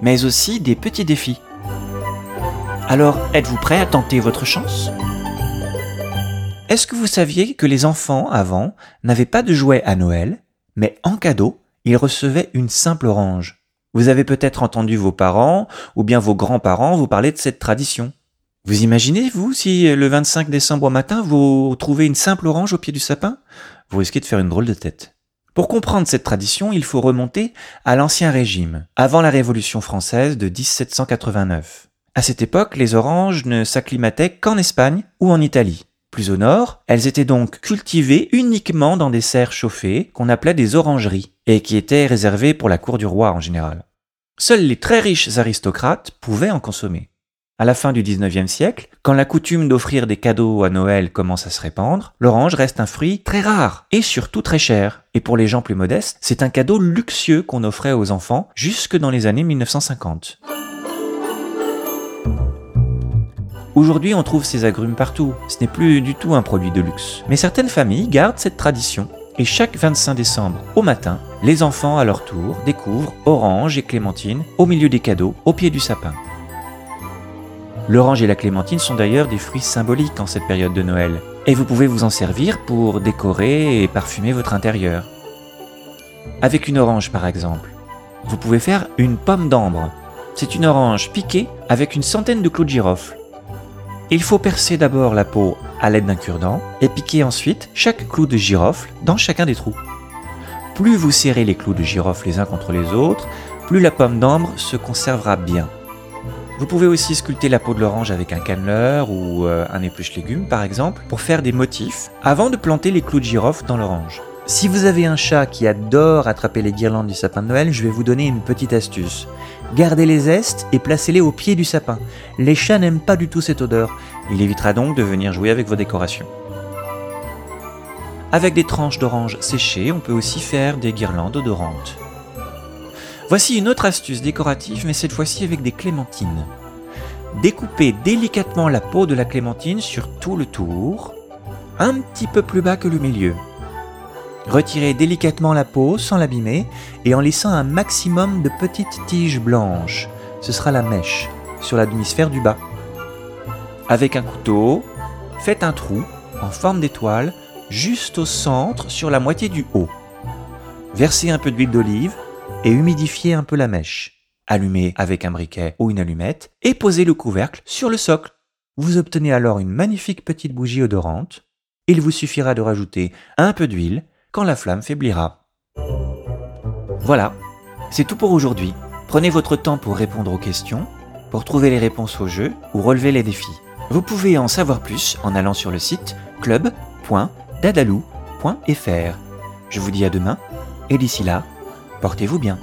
mais aussi des petits défis. Alors, êtes-vous prêt à tenter votre chance? Est-ce que vous saviez que les enfants, avant, n'avaient pas de jouets à Noël, mais en cadeau, ils recevaient une simple orange? Vous avez peut-être entendu vos parents ou bien vos grands-parents vous parler de cette tradition. Vous imaginez, vous, si le 25 décembre au matin, vous trouvez une simple orange au pied du sapin? Vous risquez de faire une drôle de tête. Pour comprendre cette tradition, il faut remonter à l'Ancien Régime, avant la Révolution française de 1789. À cette époque, les oranges ne s'acclimataient qu'en Espagne ou en Italie. Plus au nord, elles étaient donc cultivées uniquement dans des serres chauffées qu'on appelait des orangeries, et qui étaient réservées pour la cour du roi en général. Seuls les très riches aristocrates pouvaient en consommer. À la fin du XIXe siècle, quand la coutume d'offrir des cadeaux à Noël commence à se répandre, l'orange reste un fruit très rare et surtout très cher. Et pour les gens plus modestes, c'est un cadeau luxueux qu'on offrait aux enfants jusque dans les années 1950. Aujourd'hui, on trouve ces agrumes partout. Ce n'est plus du tout un produit de luxe. Mais certaines familles gardent cette tradition. Et chaque 25 décembre, au matin, les enfants, à leur tour, découvrent orange et clémentine au milieu des cadeaux, au pied du sapin. L'orange et la clémentine sont d'ailleurs des fruits symboliques en cette période de Noël, et vous pouvez vous en servir pour décorer et parfumer votre intérieur. Avec une orange par exemple, vous pouvez faire une pomme d'ambre. C'est une orange piquée avec une centaine de clous de girofle. Il faut percer d'abord la peau à l'aide d'un cure-dent et piquer ensuite chaque clou de girofle dans chacun des trous. Plus vous serrez les clous de girofle les uns contre les autres, plus la pomme d'ambre se conservera bien. Vous pouvez aussi sculpter la peau de l'orange avec un canneleur ou euh, un épluche légumes par exemple pour faire des motifs avant de planter les clous de girofle dans l'orange. Si vous avez un chat qui adore attraper les guirlandes du sapin de Noël, je vais vous donner une petite astuce. Gardez les zestes et placez-les au pied du sapin. Les chats n'aiment pas du tout cette odeur. Il évitera donc de venir jouer avec vos décorations. Avec des tranches d'orange séchées, on peut aussi faire des guirlandes odorantes. Voici une autre astuce décorative, mais cette fois-ci avec des clémentines. Découpez délicatement la peau de la clémentine sur tout le tour, un petit peu plus bas que le milieu. Retirez délicatement la peau sans l'abîmer et en laissant un maximum de petites tiges blanches. Ce sera la mèche sur la demi-sphère du bas. Avec un couteau, faites un trou en forme d'étoile juste au centre sur la moitié du haut. Versez un peu d'huile d'olive et humidifiez un peu la mèche. Allumez avec un briquet ou une allumette et posez le couvercle sur le socle. Vous obtenez alors une magnifique petite bougie odorante. Il vous suffira de rajouter un peu d'huile quand la flamme faiblira. Voilà, c'est tout pour aujourd'hui. Prenez votre temps pour répondre aux questions, pour trouver les réponses au jeu ou relever les défis. Vous pouvez en savoir plus en allant sur le site club.dadalou.fr. Je vous dis à demain et d'ici là, Portez-vous bien.